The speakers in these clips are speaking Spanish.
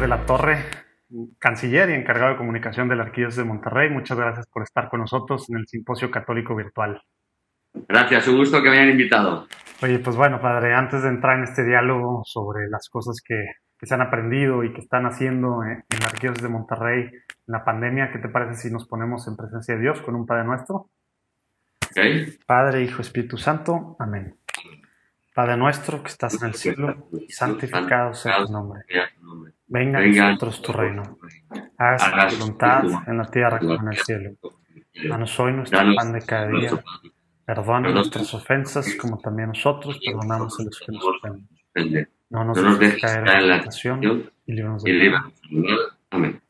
De la Torre, canciller y encargado de comunicación de la Arquidiócesis de Monterrey. Muchas gracias por estar con nosotros en el Simposio Católico Virtual. Gracias, un gusto que me hayan invitado. Oye, pues bueno, padre, antes de entrar en este diálogo sobre las cosas que, se han aprendido y que están haciendo en, la Arquidiócesis de Monterrey en la pandemia, ¿qué te parece si nos ponemos en presencia de Dios con un Padre Nuestro? Okay. Padre, Hijo, Espíritu Santo. Amén. Padre nuestro que estás en el cielo, santificado sea tu nombre. Venga a nosotros tu reino. Haz tu voluntad en la tierra como en el cielo. Danos hoy nuestro pan de cada día. Perdona nuestras ofensas como también nosotros perdonamos a los que nos ofenden. No nos dejes caer en la tentación y líbranos de Amén.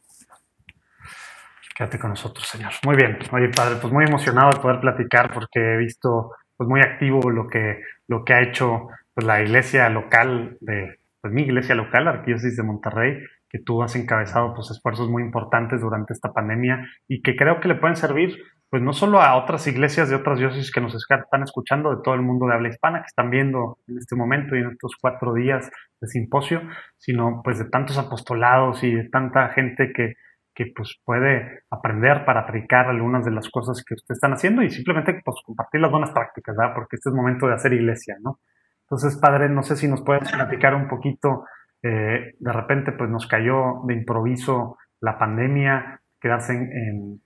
Quédate con nosotros, Señor. Muy bien. Oye, Padre, pues muy emocionado de poder platicar porque he visto pues muy activo lo que, lo que ha hecho pues, la iglesia local de, pues mi iglesia local, Arquidiócesis de Monterrey, que tú has encabezado pues esfuerzos muy importantes durante esta pandemia y que creo que le pueden servir pues no solo a otras iglesias de otras diócesis que nos están escuchando de todo el mundo de habla hispana, que están viendo en este momento y en estos cuatro días de simposio, sino pues de tantos apostolados y de tanta gente que, que pues puede aprender para aplicar algunas de las cosas que ustedes están haciendo y simplemente pues compartir las buenas prácticas, ¿verdad? Porque este es momento de hacer iglesia, ¿no? Entonces, padre, no sé si nos puedes platicar un poquito, eh, de repente pues nos cayó de improviso la pandemia, quedarse en,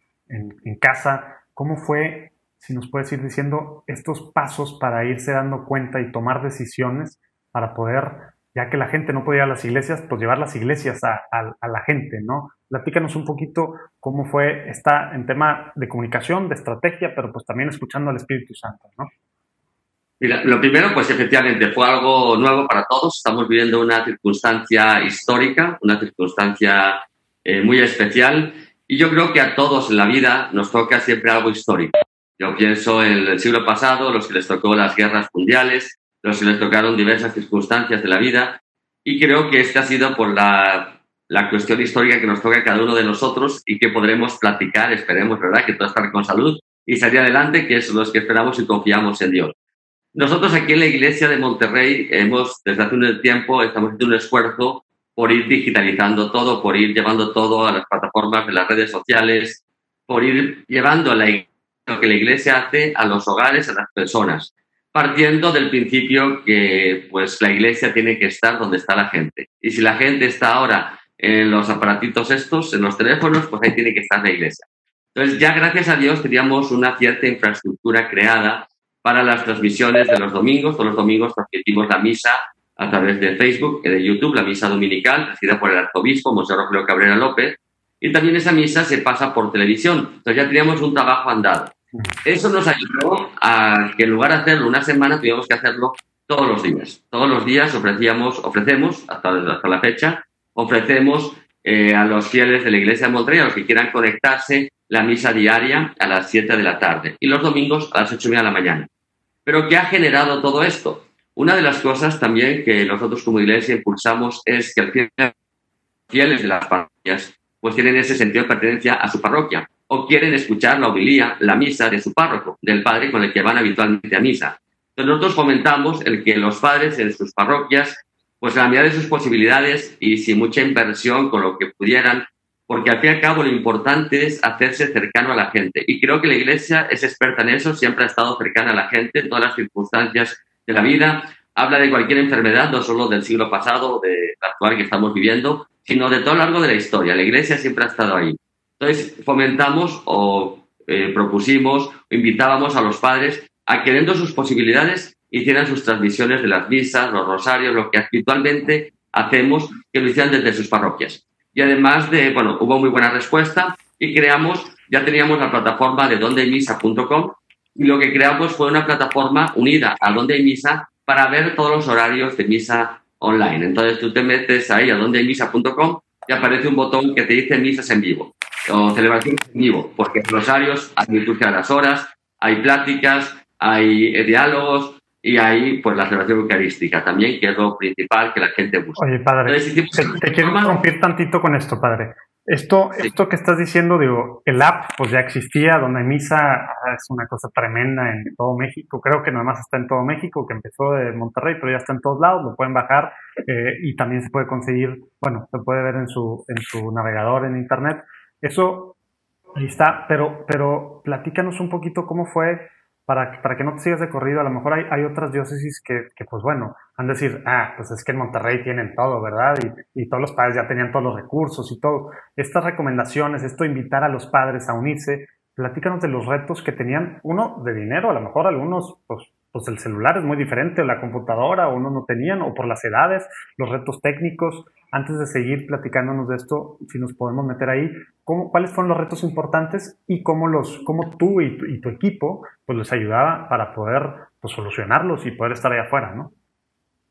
casa, ¿cómo fue, si nos puedes ir diciendo, estos pasos para irse dando cuenta y tomar decisiones para poder ya que la gente no podía ir a las iglesias, pues llevar las iglesias a, la gente, ¿no? Platícanos un poquito cómo fue esta en tema de comunicación, de estrategia, pero pues también escuchando al Espíritu Santo, ¿no? Mira, lo primero, pues efectivamente fue algo nuevo para todos. Estamos viviendo una circunstancia histórica, una circunstancia eh, muy especial. Y yo creo que a todos en la vida nos toca siempre algo histórico. Yo pienso en el siglo pasado, los que les tocó las guerras mundiales, los que les tocaron diversas circunstancias de la vida y creo que esta ha sido por la, la, cuestión histórica que nos toca a cada uno de nosotros y que podremos platicar, esperemos, ¿verdad?, que todo estar con salud y salir adelante, que es lo que esperamos y confiamos en Dios. Nosotros aquí en la iglesia de Monterrey hemos, desde hace un tiempo, estamos haciendo un esfuerzo por ir digitalizando todo, por ir llevando todo a las plataformas de las redes sociales, por ir llevando lo que la iglesia hace a los hogares, a las personas partiendo del principio que pues la iglesia tiene que estar donde está la gente. Y si la gente está ahora en los aparatitos estos, en los teléfonos, pues ahí tiene que estar la iglesia. Entonces ya gracias a Dios teníamos una cierta infraestructura creada para las transmisiones de los domingos. Todos los domingos transmitimos la misa a través de Facebook de YouTube, la misa dominical, recibida por el arzobispo, Monseñor Rogelio Cabrera López. Y también esa misa se pasa por televisión. Entonces ya teníamos un trabajo andado. Eso nos ayudó a que en lugar de hacerlo una semana, tuvimos que hacerlo todos los días. Todos los días ofrecíamos, ofrecemos, hasta, hasta la fecha, ofrecemos eh, a los fieles de la iglesia de Monterrey, a los que quieran conectarse, la misa diaria a las 7 de la tarde y los domingos a las 8 de la mañana. Pero ¿qué ha generado todo esto? Una de las cosas también que nosotros como iglesia impulsamos es que los fieles de las parroquias pues tienen ese sentido de pertenencia a su parroquia o quieren escuchar la homilía, la misa de su párroco, del padre con el que van habitualmente a misa. Entonces nosotros fomentamos el que los padres en sus parroquias, pues la medida de sus posibilidades y sin mucha inversión con lo que pudieran, porque al fin y al cabo lo importante es hacerse cercano a la gente. Y creo que la Iglesia es experta en eso, siempre ha estado cercana a la gente en todas las circunstancias de la vida. Habla de cualquier enfermedad, no solo del siglo pasado, de la actual que estamos viviendo, sino de todo lo largo de la historia. La Iglesia siempre ha estado ahí. Entonces, fomentamos o eh, propusimos invitábamos a los padres a que dentro de sus posibilidades hicieran sus transmisiones de las misas, los rosarios, lo que habitualmente hacemos, que lo hicieran desde sus parroquias. Y además de, bueno, hubo muy buena respuesta y creamos, ya teníamos la plataforma de dondeymisa.com y lo que creamos fue una plataforma unida a Donde Misa para ver todos los horarios de misa online. Entonces tú te metes ahí a dondeymisa.com y aparece un botón que te dice misas en vivo o celebraciones en vivo, porque en rosarios hay liturgia a las horas, hay pláticas, hay eh, diálogos y hay pues la celebración eucarística también, que es lo principal que la gente busca. Oye, padre, te, quiero interrumpir tantito con esto, padre. Esto, esto que estás diciendo, digo, el app pues ya existía, donde misa ah, es una cosa tremenda en todo México, creo que nada más está en todo México, que empezó de Monterrey, pero ya está en todos lados, lo pueden bajar eh, y también se puede conseguir, bueno, se puede ver en su, en su navegador en internet. Eso ahí está, pero, pero platícanos un poquito cómo fue para, para que no te sigas de corrido, a lo mejor hay, hay otras diócesis que, que, pues bueno, han de decir, ah, pues es que en Monterrey tienen todo, ¿verdad? Y, y, todos los padres ya tenían todos los recursos y todo. Estas recomendaciones, esto invitar a los padres a unirse, platícanos de los retos que tenían, uno de dinero, a lo mejor algunos, pues pues el celular es muy diferente, o la computadora, o uno no tenían, o por las edades, los retos técnicos. Antes de seguir platicándonos de esto, si nos podemos meter ahí, ¿cómo, ¿cuáles fueron los retos importantes y cómo, los, cómo tú y tu, equipo pues les ayudaba para poder pues, solucionarlos y poder estar ahí afuera, ¿no?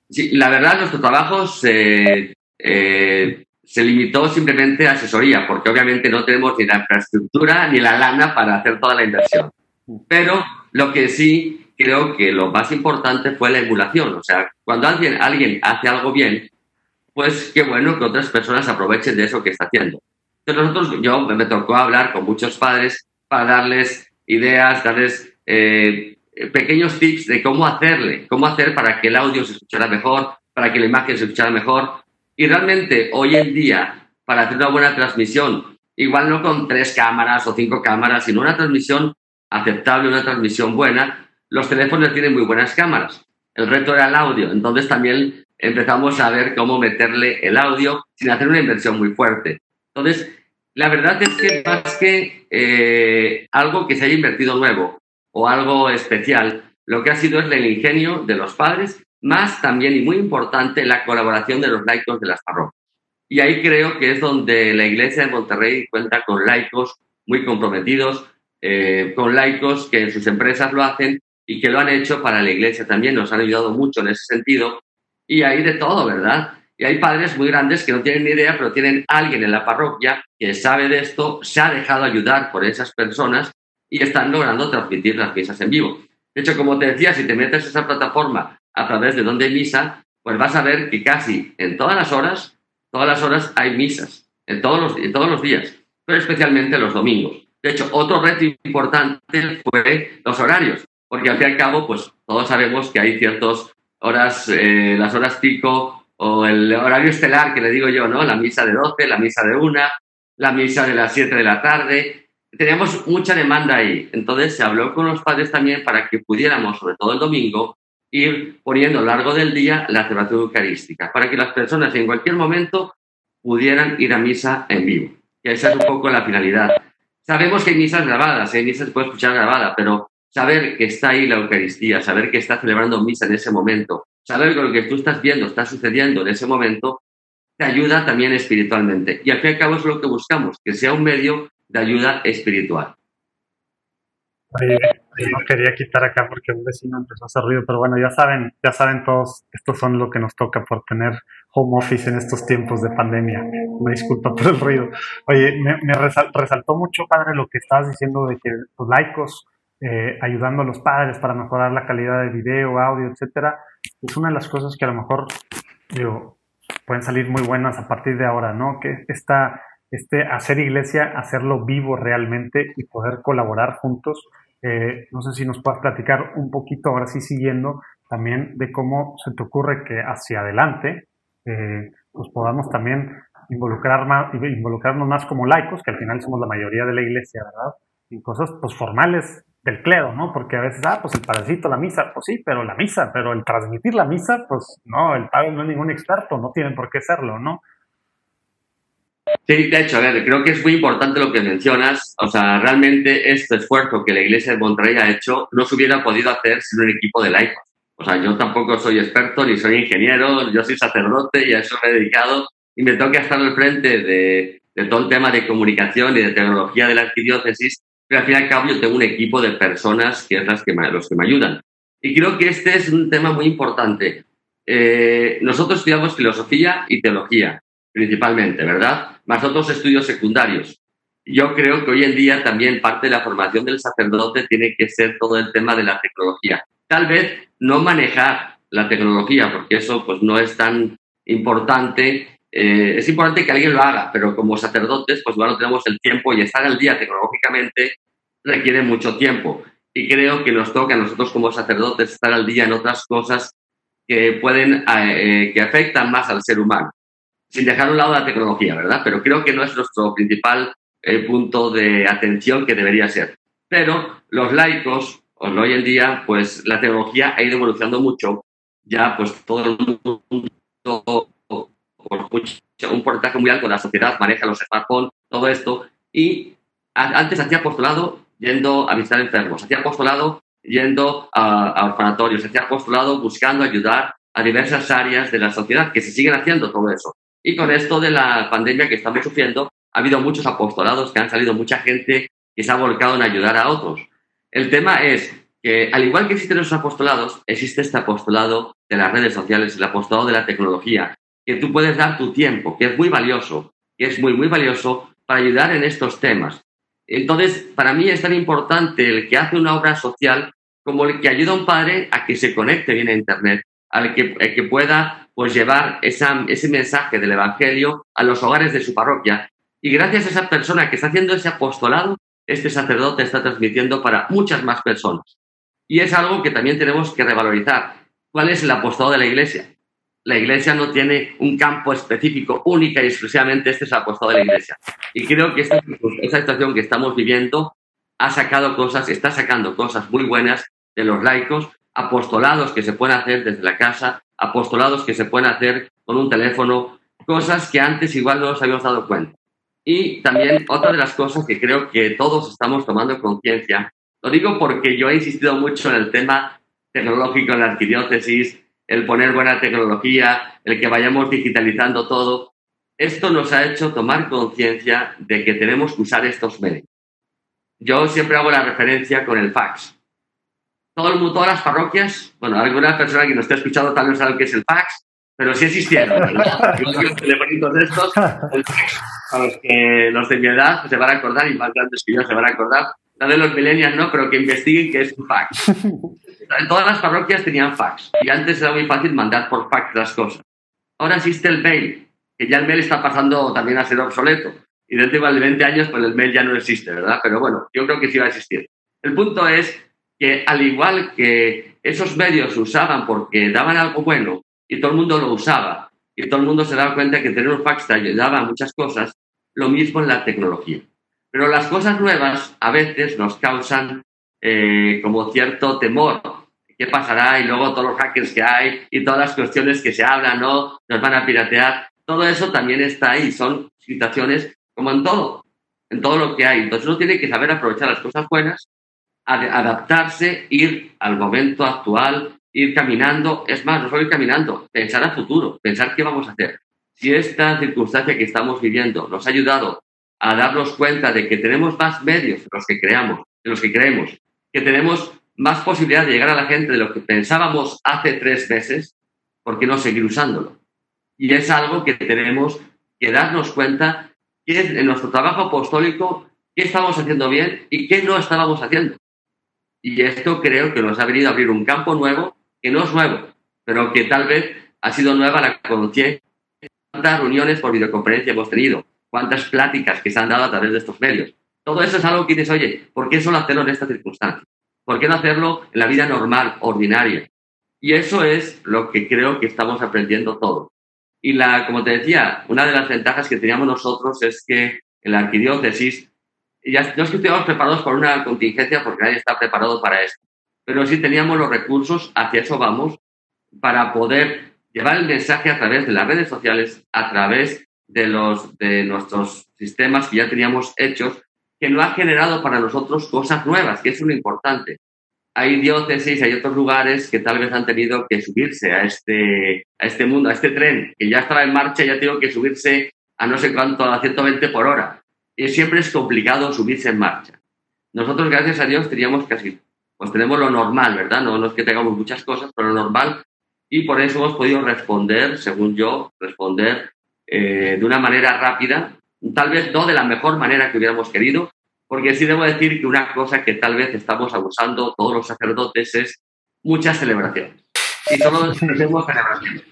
Sí, la verdad, nuestro trabajo se, eh, se limitó simplemente a asesoría, porque obviamente no tenemos ni la infraestructura ni la lana para hacer toda la inversión. Pero lo que sí creo que lo más importante fue la emulación. O sea, cuando alguien, alguien hace algo bien, pues qué bueno que otras personas aprovechen de eso que está haciendo. Entonces nosotros, yo me tocó hablar con muchos padres para darles ideas, darles eh, pequeños tips de cómo hacerle, cómo hacer para que el audio se escuchara mejor, para que la imagen se escuchara mejor. Y realmente hoy en día, para hacer una buena transmisión, igual no con tres cámaras o cinco cámaras, sino una transmisión aceptable, una transmisión buena, los teléfonos tienen muy buenas cámaras. El reto era el audio, entonces también empezamos a ver cómo meterle el audio sin hacer una inversión muy fuerte. Entonces, la verdad es que más que eh, algo que se haya invertido nuevo o algo especial, lo que ha sido es el ingenio de los padres, más también y muy importante la colaboración de los laicos de las parroquias. Y ahí creo que es donde la iglesia de Monterrey cuenta con laicos muy comprometidos, eh, con laicos que en sus empresas lo hacen y que lo han hecho para la iglesia también, nos han ayudado mucho en ese sentido. Y hay de todo, ¿verdad? Y hay padres muy grandes que no tienen ni idea, pero tienen alguien en la parroquia que sabe de esto, se ha dejado ayudar por esas personas y están logrando transmitir las misas en vivo. De hecho, como te decía, si te metes esa plataforma a través de donde hay misa, pues vas a ver que casi en todas las horas, todas las horas hay misas, en todos los, en todos los días, pero especialmente los domingos. De hecho, otro reto importante fue los horarios porque al fin y al cabo, pues todos sabemos que hay ciertas horas, eh, las horas pico o el horario estelar que le digo yo, ¿no? La misa de 12, la misa de 1, la misa de las 7 de la tarde. Teníamos mucha demanda ahí. Entonces se habló con los padres también para que pudiéramos, sobre todo el domingo, ir poniendo a lo largo del día la celebración eucarística, para que las personas en cualquier momento pudieran ir a misa en vivo. Y esa es un poco la finalidad. Sabemos que hay misas grabadas, hay misas que puede escuchar grabada, pero saber que está ahí la Eucaristía, saber que está celebrando misa en ese momento, saber que lo que tú estás viendo está sucediendo en ese momento, te ayuda también espiritualmente. Y al fin y al cabo es lo que buscamos, que sea un medio de ayuda espiritual. no quería quitar acá porque un vecino empezó a hacer ruido, pero bueno, ya saben, ya saben todos, estos son lo que nos toca por tener home office en estos tiempos de pandemia. Me disculpa por el ruido. Oye, me, resaltó mucho, padre, lo que estabas diciendo de que los laicos eh, ayudando a los padres para mejorar la calidad de video, audio, etcétera, es una de las cosas que a lo mejor digo, pueden salir muy buenas a partir de ahora, ¿no? Que esta, este hacer iglesia, hacerlo vivo realmente y poder colaborar juntos. Eh, no sé si nos puedas platicar un poquito, ahora sí siguiendo, también de cómo se te ocurre que hacia adelante eh, pues podamos también involucrar más, involucrarnos más como laicos, que al final somos la mayoría de la iglesia, ¿verdad? En cosas pues formales del clero, ¿no? Porque a veces, ah, pues el padrecito, la misa, pues sí, pero la misa, pero el transmitir la misa, pues no, el padre no es ningún experto, no tienen por qué serlo, ¿no? Sí, de hecho, a ver, creo que es muy importante lo que mencionas. O sea, realmente este esfuerzo que la Iglesia de Monterrey ha hecho no se hubiera podido hacer sin un equipo de laicos. O sea, yo tampoco soy experto ni soy ingeniero, yo soy sacerdote y a eso me he dedicado y me toca estar al frente de, de todo el tema de comunicación y de tecnología de la arquidiócesis pero al fin y al cabo yo tengo un equipo de personas que es las que me, los que me ayudan. Y creo que este es un tema muy importante. Eh, nosotros estudiamos filosofía y teología, principalmente, ¿verdad? Más otros estudios secundarios. Yo creo que hoy en día también parte de la formación del sacerdote tiene que ser todo el tema de la tecnología. Tal vez no manejar la tecnología, porque eso pues no es tan importante eh, es importante que alguien lo haga, pero como sacerdotes, pues igual no tenemos el tiempo y estar al día tecnológicamente requiere mucho tiempo. Y creo que nos toca a nosotros como sacerdotes estar al día en otras cosas que pueden, eh, que afectan más al ser humano, sin dejar a un lado la tecnología, ¿verdad? Pero creo que no es nuestro principal eh, punto de atención que debería ser. Pero los laicos, hoy en día, pues la tecnología ha ido evolucionando mucho. Ya, pues todo el mundo, un porcentaje muy alto de la sociedad maneja los smartphones, todo esto. Y antes hacía apostolado yendo a visitar enfermos, hacía apostolado yendo a, a orfanatorios, hacía apostolado buscando ayudar a diversas áreas de la sociedad, que se siguen haciendo todo eso. Y con esto de la pandemia que estamos sufriendo, ha habido muchos apostolados que han salido mucha gente que se ha volcado en ayudar a otros. El tema es que, al igual que existen los apostolados, existe este apostolado de las redes sociales, el apostolado de la tecnología, que tú puedes dar tu tiempo, que es muy valioso, que es muy, muy valioso para ayudar en estos temas. Entonces, para mí es tan importante el que hace una obra social como el que ayuda a un padre a que se conecte bien a Internet, al que, que pueda pues, llevar ese mensaje del Evangelio a los hogares de su parroquia. Y gracias a esa persona que está haciendo ese apostolado, este sacerdote está transmitiendo para muchas más personas. Y es algo que también tenemos que revalorizar. ¿Cuál es el apostolado de la Iglesia? La Iglesia no tiene un campo específico, única y exclusivamente este es el apostolado de la Iglesia. Y creo que esta, esta situación que estamos viviendo ha sacado cosas, está sacando cosas muy buenas de los laicos, apostolados que se pueden hacer desde la casa, apostolados que se pueden hacer con un teléfono, cosas que antes igual no nos habíamos dado cuenta. Y también otra de las cosas que creo que todos estamos tomando conciencia, lo digo porque yo he insistido mucho en el tema tecnológico en la arquidiócesis, el poner buena tecnología, el que vayamos digitalizando todo. Esto nos ha hecho tomar conciencia de que tenemos que usar estos medios. Yo siempre hago la referencia con el fax. Todo el mundo, todas las parroquias, bueno, alguna persona que nos esté escuchando tal vez sabe qué es el fax, pero sí existieron. los telefonitos de estos, a los que los de mi edad se van a acordar y más grandes que yo se van a acordar. La de los millennials no, pero que investiguen qué es un fax. Todas las parroquias tenían fax y antes era muy fácil mandar por fax las cosas. Ahora existe el mail, que ya el mail está pasando también a ser obsoleto. Y dentro de 20 años, pues el mail ya no existe, ¿verdad? Pero bueno, yo creo que sí va a existir. El punto es que al igual que esos medios se usaban porque daban algo bueno y todo el mundo lo usaba y todo el mundo se daba cuenta que tener un fax te ayudaba a muchas cosas, lo mismo en la tecnología. Pero las cosas nuevas a veces nos causan eh, como cierto temor. ¿Qué pasará? Y luego todos los hackers que hay y todas las cuestiones que se hablan, ¿no? Nos van a piratear. Todo eso también está ahí. Son situaciones como en todo, en todo lo que hay. Entonces uno tiene que saber aprovechar las cosas buenas, adaptarse, ir al momento actual, ir caminando. Es más, no solo ir caminando, pensar a futuro, pensar qué vamos a hacer. Si esta circunstancia que estamos viviendo nos ha ayudado a darnos cuenta de que tenemos más medios de los que creamos, de los que creemos, que tenemos más posibilidad de llegar a la gente de lo que pensábamos hace tres meses, ¿por qué no seguir usándolo? Y es algo que tenemos que darnos cuenta que en nuestro trabajo apostólico qué estamos haciendo bien y qué no estábamos haciendo. Y esto creo que nos ha venido a abrir un campo nuevo, que no es nuevo, pero que tal vez ha sido nueva la conciencia. ¿Cuántas reuniones por videoconferencia hemos tenido? ¿Cuántas pláticas que se han dado a través de estos medios? Todo eso es algo que dices, oye, ¿por qué solo hacerlo en esta circunstancia? ¿Por qué no hacerlo en la vida normal, ordinaria? Y eso es lo que creo que estamos aprendiendo todos. Y la, como te decía, una de las ventajas que teníamos nosotros es que en la arquidiócesis, ya no es que estuviéramos preparados para una contingencia porque nadie está preparado para esto, pero sí teníamos los recursos, hacia eso vamos, para poder llevar el mensaje a través de las redes sociales, a través de, los, de nuestros sistemas que ya teníamos hechos que no ha generado para nosotros cosas nuevas, que es lo importante. Hay diócesis, hay otros lugares que tal vez han tenido que subirse a este, a este mundo, a este tren, que ya estaba en marcha, ya tengo que subirse a no sé cuánto, a 120 por hora. Y siempre es complicado subirse en marcha. Nosotros, gracias a Dios, teníamos casi, pues tenemos lo normal, ¿verdad? No, no es que tengamos muchas cosas, pero lo normal. Y por eso hemos podido responder, según yo, responder eh, de una manera rápida Tal vez no de la mejor manera que hubiéramos querido, porque sí debo decir que una cosa que tal vez estamos abusando todos los sacerdotes es muchas celebraciones. Y solo hacemos celebraciones.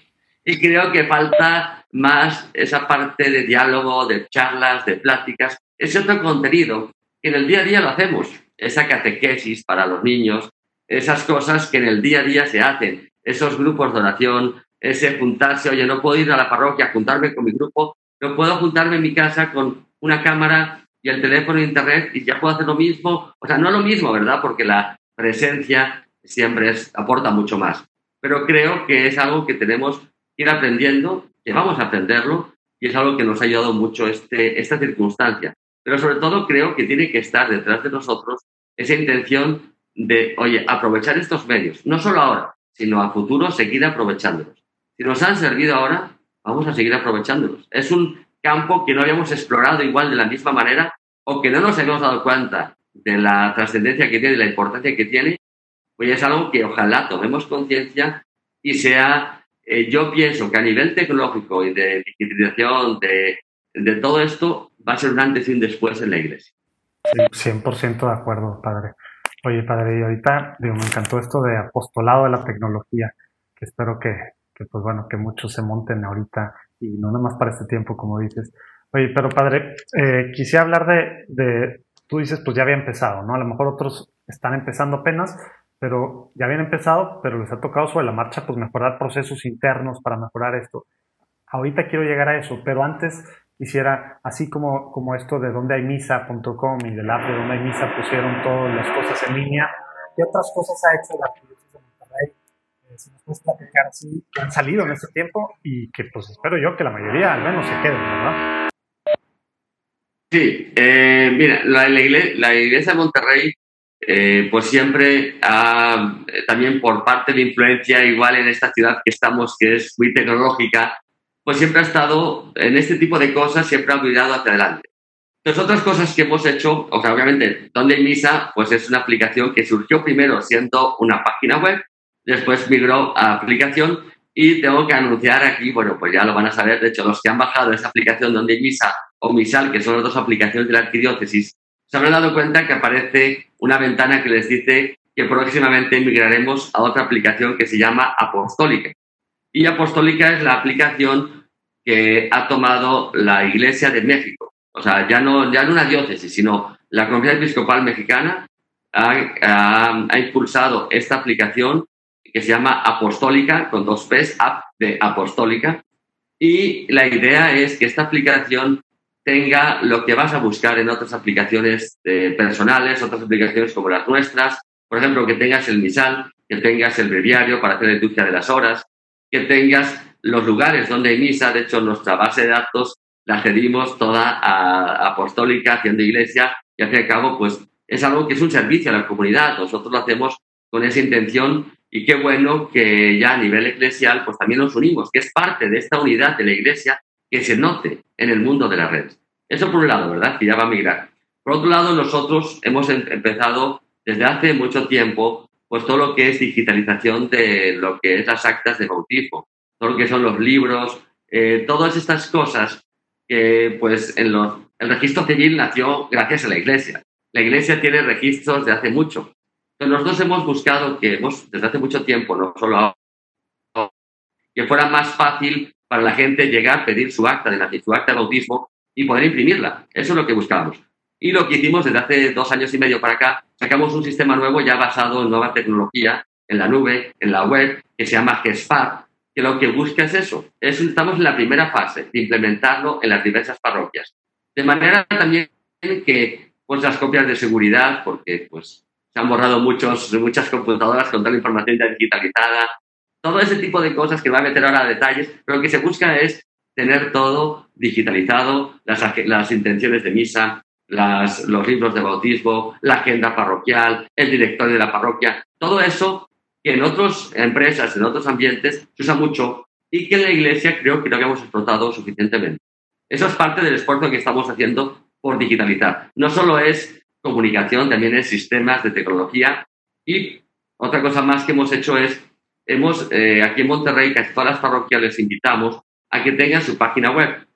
Y creo que falta más esa parte de diálogo, de charlas, de pláticas, ese otro contenido que en el día a día lo hacemos, esa catequesis para los niños, esas cosas que en el día a día se hacen, esos grupos de oración, ese juntarse, oye, no puedo ir a la parroquia a juntarme con mi grupo, no puedo juntarme en mi casa con una cámara y el teléfono e internet y ya puedo hacer lo mismo. O sea, no lo mismo, ¿verdad? Porque la presencia siempre es, aporta mucho más. Pero creo que es algo que tenemos que ir aprendiendo, que vamos a aprenderlo y es algo que nos ha ayudado mucho este, esta circunstancia. Pero sobre todo creo que tiene que estar detrás de nosotros esa intención de, oye, aprovechar estos medios, no solo ahora, sino a futuro seguir aprovechándolos. Si nos han servido ahora, vamos a seguir aprovechándolos. Es un campo que no habíamos explorado igual de la misma manera o que no nos hemos dado cuenta de la trascendencia que tiene, de la importancia que tiene, pues es algo que ojalá tomemos conciencia y sea, eh, yo pienso que a nivel tecnológico y de digitalización, de, de todo esto, va a ser un antes y un después en la iglesia. Sí, 100% de acuerdo, padre. Oye, padre, y ahorita me encantó esto de apostolado de la tecnología, que espero que, que, pues bueno, que muchos se monten ahorita y no nada más para este tiempo, como dices. Oye, pero padre, eh, quisiera hablar de, de, tú dices, pues ya había empezado, ¿no? A lo mejor otros están empezando apenas, pero ya habían empezado, pero les ha tocado sobre la marcha, pues mejorar procesos internos para mejorar esto. Ahorita quiero llegar a eso, pero antes quisiera, así como, como esto de donde hay misa.com y del app de donde hay misa pusieron todas las cosas en línea, ¿qué otras cosas ha hecho la si nos puedes platicar así, han salido en este tiempo y que pues espero yo que la mayoría al menos se queden, ¿verdad? Sí, eh, mira, la, iglesia, la, iglesia, de Monterrey eh, pues siempre ha, también por parte de influencia igual en esta ciudad que estamos, que es muy tecnológica, pues siempre ha estado en este tipo de cosas, siempre ha mirado hacia adelante. Entonces, otras cosas que hemos hecho, o sea, obviamente, Donde Misa, pues es una aplicación que surgió primero siendo una página web, después migró a aplicación y tengo que anunciar aquí, bueno, pues ya lo van a saber, de hecho, los que han bajado esa aplicación Donde Misa o Misal, que son las dos aplicaciones de la arquidiócesis, se habrán dado cuenta que aparece una ventana que les dice que próximamente migraremos a otra aplicación que se llama Apostólica. Y Apostólica es la aplicación que ha tomado la Iglesia de México. O sea, ya no, ya no una diócesis, sino la Conferencia Episcopal Mexicana ha, ha, impulsado esta aplicación que se llama Apostólica, con dos P's, app de Apostólica. Y la idea es que esta aplicación tenga lo que vas a buscar en otras aplicaciones eh, personales, otras aplicaciones como las nuestras. Por ejemplo, que tengas el misal, que tengas el breviario para hacer industria de las horas, que tengas los lugares donde hay misa. De hecho, nuestra base de datos la cedimos toda a, Apostólica, haciendo iglesia, y al fin y al cabo, pues es algo que es un servicio a la comunidad. Nosotros lo hacemos con esa intención y qué bueno que ya a nivel eclesial, pues también nos unimos, que es parte de esta unidad de la iglesia que se note en el mundo de las redes. Eso por un lado, ¿verdad? Que ya va a migrar. Por otro lado, nosotros hemos em-, empezado desde hace mucho tiempo pues todo lo que es digitalización de lo que es las actas de bautismo, todo lo que son los libros, eh, todas estas cosas que pues en los, el registro civil nació gracias a la iglesia. La iglesia tiene registros de hace mucho. Entonces nosotros hemos buscado que hemos, desde hace mucho tiempo, no solo ahora, que fuera más fácil para la gente llegar, pedir su acta de su acta de bautismo y poder imprimirla. Eso es lo que buscábamos. Y lo que hicimos desde hace dos años y medio para acá, sacamos un sistema nuevo ya basado en nueva tecnología, en la nube, en la web, que se llama GESPAR, que lo que busca es eso. Es, estamos en la primera fase de implementarlo en las diversas parroquias. De manera también que pues, las copias de seguridad, porque pues, se han borrado muchos, muchas computadoras con toda la información digitalizada, todo ese tipo de cosas que va a meter ahora a detalles, pero lo que se busca es tener todo digitalizado, las, las intenciones de misa, las, los libros de bautismo, la agenda parroquial, el directorio de la parroquia, todo eso que en otras empresas, en otros ambientes, se usa mucho y que en la iglesia creo que no habíamos explotado suficientemente. Eso es parte del esfuerzo que estamos haciendo por digitalizar. No solo es comunicación, también es sistemas de tecnología y otra cosa más que hemos hecho es, hemos, eh, aquí en Monterrey, casi todas las parroquias les invitamos a que tengan su página web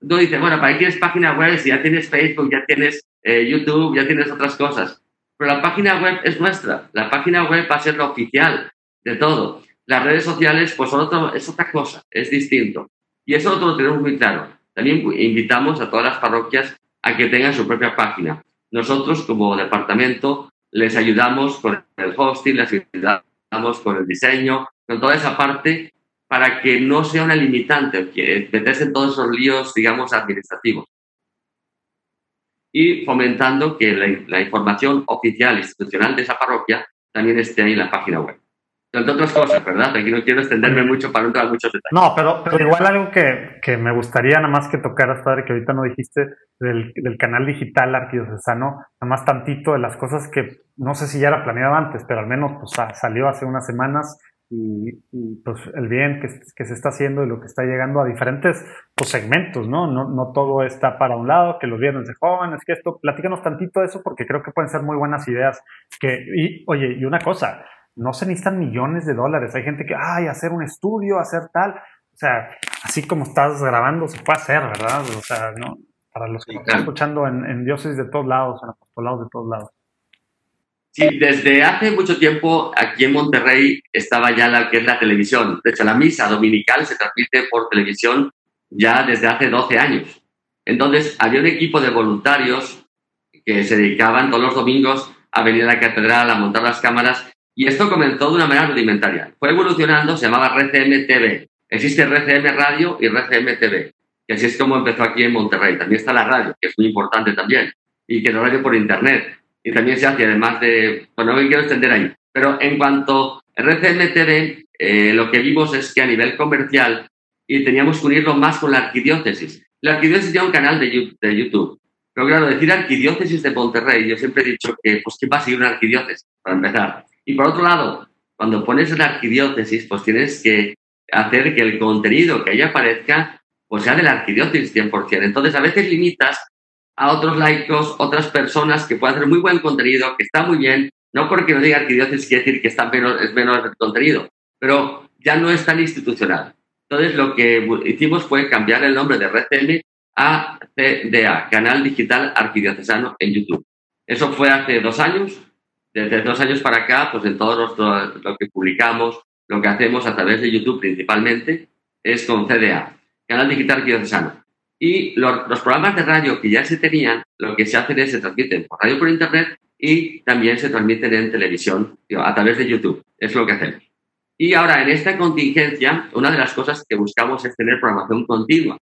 no dice, bueno, ¿para qué tienes página web si ya tienes Facebook, ya tienes eh, YouTube, ya tienes otras cosas? Pero la página web es nuestra. La página web va a ser la oficial de todo. las redes sociales pues son es otra cosa, es distinto. Y eso lo tenemos muy claro. También invitamos a todas las parroquias a que tengan su propia página. Nosotros como departamento les ayudamos con el hosting, les ayudamos con el diseño, con toda esa parte para que no sea una limitante, que meterse en todos esos líos, digamos, administrativos. Y fomentando que la, información oficial, institucional de esa parroquia también esté ahí en la página web. Entre otras cosas, ¿verdad? Aquí no quiero extenderme mucho para no entrar en muchos detalles. No, pero, pero igual algo que, que, me gustaría nada más que tocaras, padre, que ahorita no dijiste, del, del canal digital arquidiocesano, nada más tantito de las cosas que no sé si ya era planeado antes, pero al menos pues, salió hace unas semanas y, pues el bien que, que, se está haciendo y lo que está llegando a diferentes pues, segmentos, ¿no? ¿no? No todo está para un lado, que los viernes de jóvenes, que esto, platícanos tantito de eso porque creo que pueden ser muy buenas ideas. Que, y, oye, y una cosa, no se necesitan millones de dólares, hay gente que, ay, hacer un estudio, hacer tal, o sea, así como estás grabando se puede hacer, ¿verdad? O sea, ¿no? Para los que están escuchando en, en dioses de todos lados, en apostolados de todos lados. Sí, desde hace mucho tiempo aquí en Monterrey estaba ya la que es la televisión. De hecho, la misa dominical se transmite por televisión ya desde hace 12 años. Entonces, había un equipo de voluntarios que se dedicaban todos los domingos a venir a la catedral, a montar las cámaras, y esto comenzó de una manera rudimentaria. Fue evolucionando, se llamaba RCM TV. Existe RCM Radio y RCM TV, que así es como empezó aquí en Monterrey. También está la radio, que es muy importante también, y que la radio por internet y también se hace, además de, bueno, no me quiero extender ahí, pero en cuanto a RCM TV, eh, lo que vimos es que a nivel comercial y teníamos que unirlo más con la arquidiócesis. La arquidiócesis tiene un canal de, de YouTube, pero claro, decir arquidiócesis de Monterrey, yo siempre he dicho que, pues, ¿qué va a seguir una arquidiócesis? Para empezar. Y por otro lado, cuando pones la arquidiócesis, pues tienes que hacer que el contenido que ahí aparezca, pues sea de la arquidiócesis 100%. Entonces, a veces limitas a otros laicos, otras personas que pueden hacer muy buen contenido, que está muy bien, no porque no diga arquidiócesis quiere decir que está menos, es menos el contenido, pero ya no es tan institucional. Entonces lo que hicimos fue cambiar el nombre de RCM a CDA, Canal Digital Arquidiocesano en YouTube. Eso fue hace dos años. Desde dos años para acá, pues en todo nuestro, lo que publicamos, lo que hacemos a través de YouTube principalmente, es con CDA, Canal Digital Arquidiocesano. Y los, programas de radio que ya se tenían, lo que se hacen es se transmiten por radio por internet y también se transmiten en televisión a través de YouTube. Es lo que hacemos. Y ahora, en esta contingencia, una de las cosas que buscamos es tener programación continua.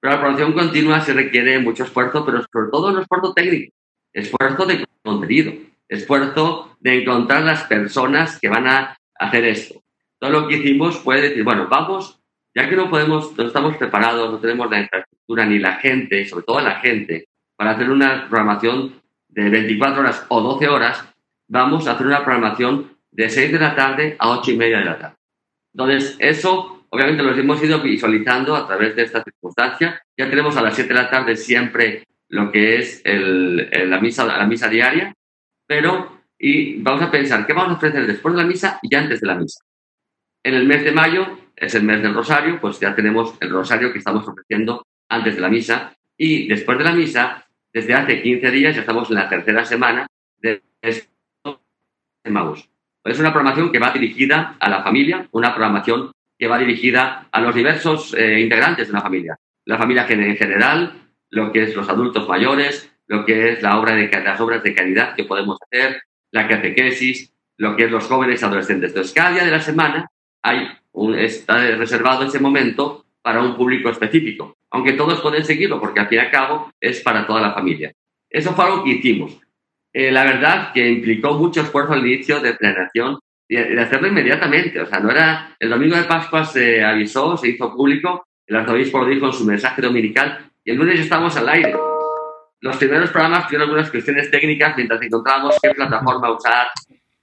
Pero la programación continua se requiere mucho esfuerzo, pero sobre todo un esfuerzo técnico, esfuerzo de contenido, esfuerzo de encontrar las personas que van a hacer esto. Todo lo que hicimos fue decir, bueno, vamos ya que no podemos, no estamos preparados, no tenemos la infraestructura ni la gente, sobre todo la gente, para hacer una programación de 24 horas o 12 horas, vamos a hacer una programación de 6 de la tarde a 8 y media de la tarde. Entonces, eso obviamente lo hemos ido visualizando a través de esta circunstancia. Ya tenemos a las 7 de la tarde siempre lo que es la misa diaria, pero y vamos a pensar qué vamos a ofrecer después de la misa y antes de la misa. En el mes de mayo es el mes del rosario, pues ya tenemos el rosario que estamos ofreciendo antes de la misa y después de la misa, desde hace 15 días ya estamos en la tercera semana de Maús. Es una programación que va dirigida a la familia, una programación que va dirigida a los diversos eh, integrantes de la familia. La familia en general, lo que es los adultos mayores, lo que es la obra de, las obras de caridad que podemos hacer, la catequesis, lo que es los jóvenes adolescentes. Entonces, cada día de la semana hay está reservado ese momento para un público específico, aunque todos pueden seguirlo porque al fin y al cabo es para toda la familia. Eso fue algo que hicimos. Eh, la verdad que implicó mucho esfuerzo al inicio de planeación y de hacerlo inmediatamente. O sea, no era el domingo de Pascua se avisó, se hizo público, el arzobispo lo dijo en su mensaje dominical y el lunes estábamos al aire. Los primeros programas tuvieron algunas cuestiones técnicas mientras encontrábamos qué plataforma usar,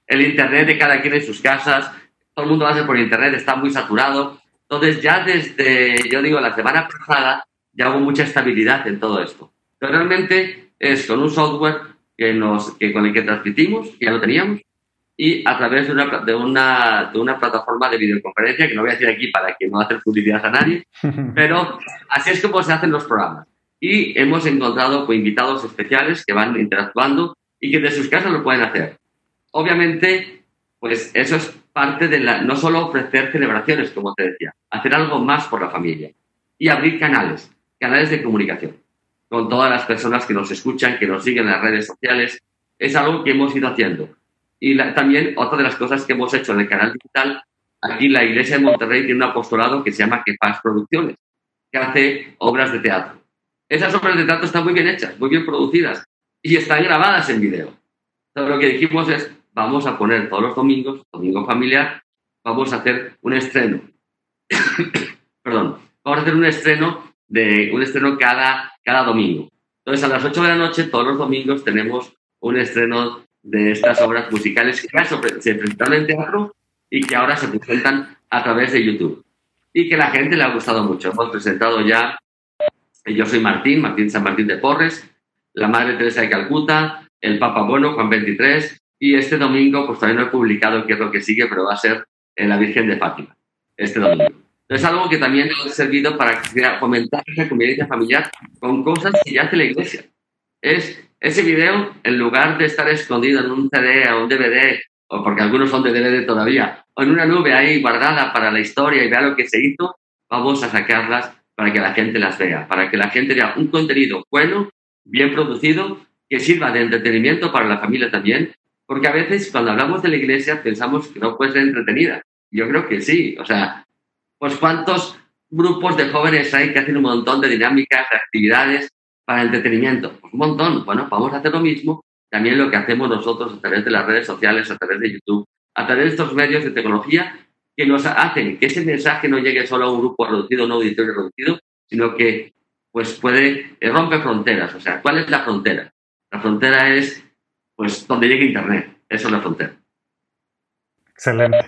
el internet de cada quien en sus casas, todo el mundo ser por internet, está muy saturado. Entonces ya desde, yo digo, la semana pasada ya hubo mucha estabilidad en todo esto. Pero realmente es con un software que nos, que con el que transmitimos, que ya lo teníamos, y a través de una, de, una, de una plataforma de videoconferencia, que no voy a decir aquí para que no hacer publicidad a nadie, pero así es como se hacen los programas. Y hemos encontrado pues, invitados especiales que van interactuando y que de sus casas lo pueden hacer. Obviamente, pues eso es parte de la, no solo ofrecer celebraciones, como te decía, hacer algo más por la familia y abrir canales, canales de comunicación con todas las personas que nos escuchan, que nos siguen en las redes sociales. Es algo que hemos ido haciendo. Y también otra de las cosas que hemos hecho en el canal digital, aquí la Iglesia de Monterrey tiene un apostolado que se llama Quepas Producciones, que hace obras de teatro. Esas obras de teatro están muy bien hechas, muy bien producidas y están grabadas en video. Entonces, lo que dijimos es, vamos a poner todos los domingos, domingo familiar, vamos a hacer un estreno. Perdón, vamos a hacer un estreno de un estreno cada, cada domingo. Entonces, a las 8 de la noche, todos los domingos, tenemos un estreno de estas obras musicales que se presentan en teatro y que ahora se presentan a través de YouTube. Y que la gente le ha gustado mucho. Hemos presentado ya Yo soy Martín, Martín San Martín de Porres, la Madre Teresa de Calcuta, el Papa Bueno, Juan 23, y este domingo, pues todavía no he publicado qué es lo que sigue, pero va a ser en la Virgen de Fátima, este domingo. Es algo que también ha servido para fomentar esa convivencia familiar con cosas que ya hace la iglesia. Es ese video, en lugar de estar escondido en un CD o un DVD, o porque algunos son de DVD todavía, o en una nube ahí guardada para la historia y vea lo que se hizo, vamos a sacarlas para que la gente las vea, para que la gente vea un contenido bueno, bien producido, que sirva de entretenimiento para la familia también, porque a veces cuando hablamos de la iglesia pensamos que no puede ser entretenida. Yo creo que sí, o sea, pues cuántos grupos de jóvenes hay que hacen un montón de dinámicas, de actividades para entretenimiento. Pues un montón. Bueno, vamos a hacer lo mismo. También lo que hacemos nosotros a través de las redes sociales, a través de YouTube, a través de estos medios de tecnología que nos hacen que ese mensaje no llegue solo a un grupo reducido, un auditorio reducido, sino que pues puede eh, romper fronteras. O sea, ¿cuál es la frontera? La frontera es pues donde llegue Internet. Eso es la frontera. Excelente.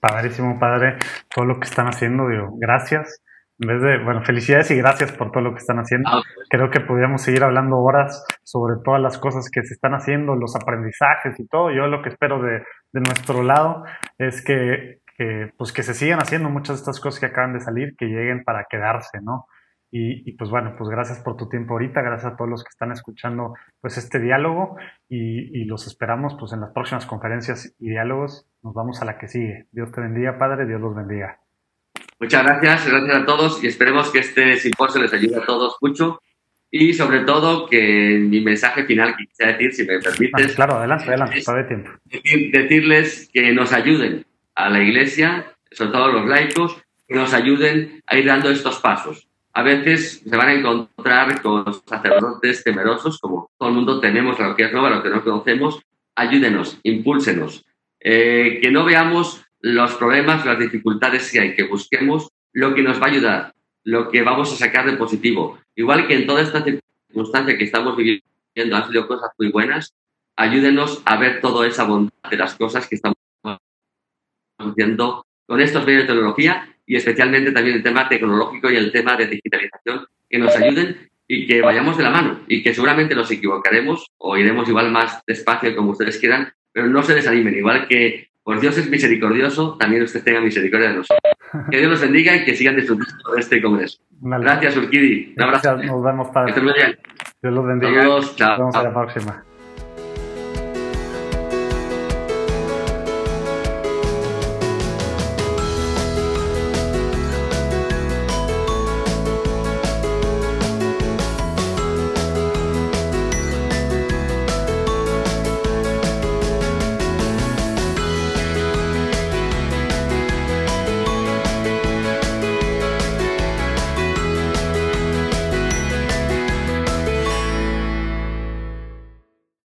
Padrísimo, padre, todo lo que están haciendo. Digo, gracias. En vez de, bueno, felicidades y gracias por todo lo que están haciendo. Ah, Creo que podríamos seguir hablando horas sobre todas las cosas que se están haciendo, los aprendizajes y todo. Yo lo que espero de, de nuestro lado es que, que, pues que se sigan haciendo muchas de estas cosas que acaban de salir, que lleguen para quedarse, ¿no? Y, pues bueno, pues gracias por tu tiempo ahorita, gracias a todos los que están escuchando pues este diálogo y, los esperamos pues en las próximas conferencias y diálogos. Nos vamos a la que sigue. Dios te bendiga, Padre, Dios los bendiga. Muchas gracias, gracias a todos y esperemos que este simposio les ayude a todos mucho y sobre todo que mi mensaje final que quisiera decir, si me permites. claro, adelante, adelante, todo tiempo. decirles que nos ayuden a la Iglesia, sobre todo los laicos, que nos ayuden a ir dando estos pasos a veces se van a encontrar con sacerdotes temerosos, como todo el mundo tenemos lo que es nueva, lo que no conocemos. Ayúdenos, impúlsenos. Eh, que no veamos los problemas, las dificultades que hay, que busquemos lo que nos va a ayudar, lo que vamos a sacar de positivo. Igual que en toda esta circunstancia que estamos viviendo han sido cosas muy buenas, ayúdenos a ver toda esa bondad de las cosas que estamos haciendo con estos medios de tecnología y especialmente también el tema tecnológico y el tema de digitalización que nos ayuden y que vayamos de la mano y que seguramente nos equivocaremos o iremos igual más despacio como ustedes quieran, pero no se desanimen, igual que por Dios es misericordioso, también usted tenga misericordia de nosotros. Que Dios los bendiga y que sigan disfrutando de este congreso. Gracias, Urquidi. Un abrazo. Nos vemos. Que bien. Dios los bendiga. Nos vemos a la próxima.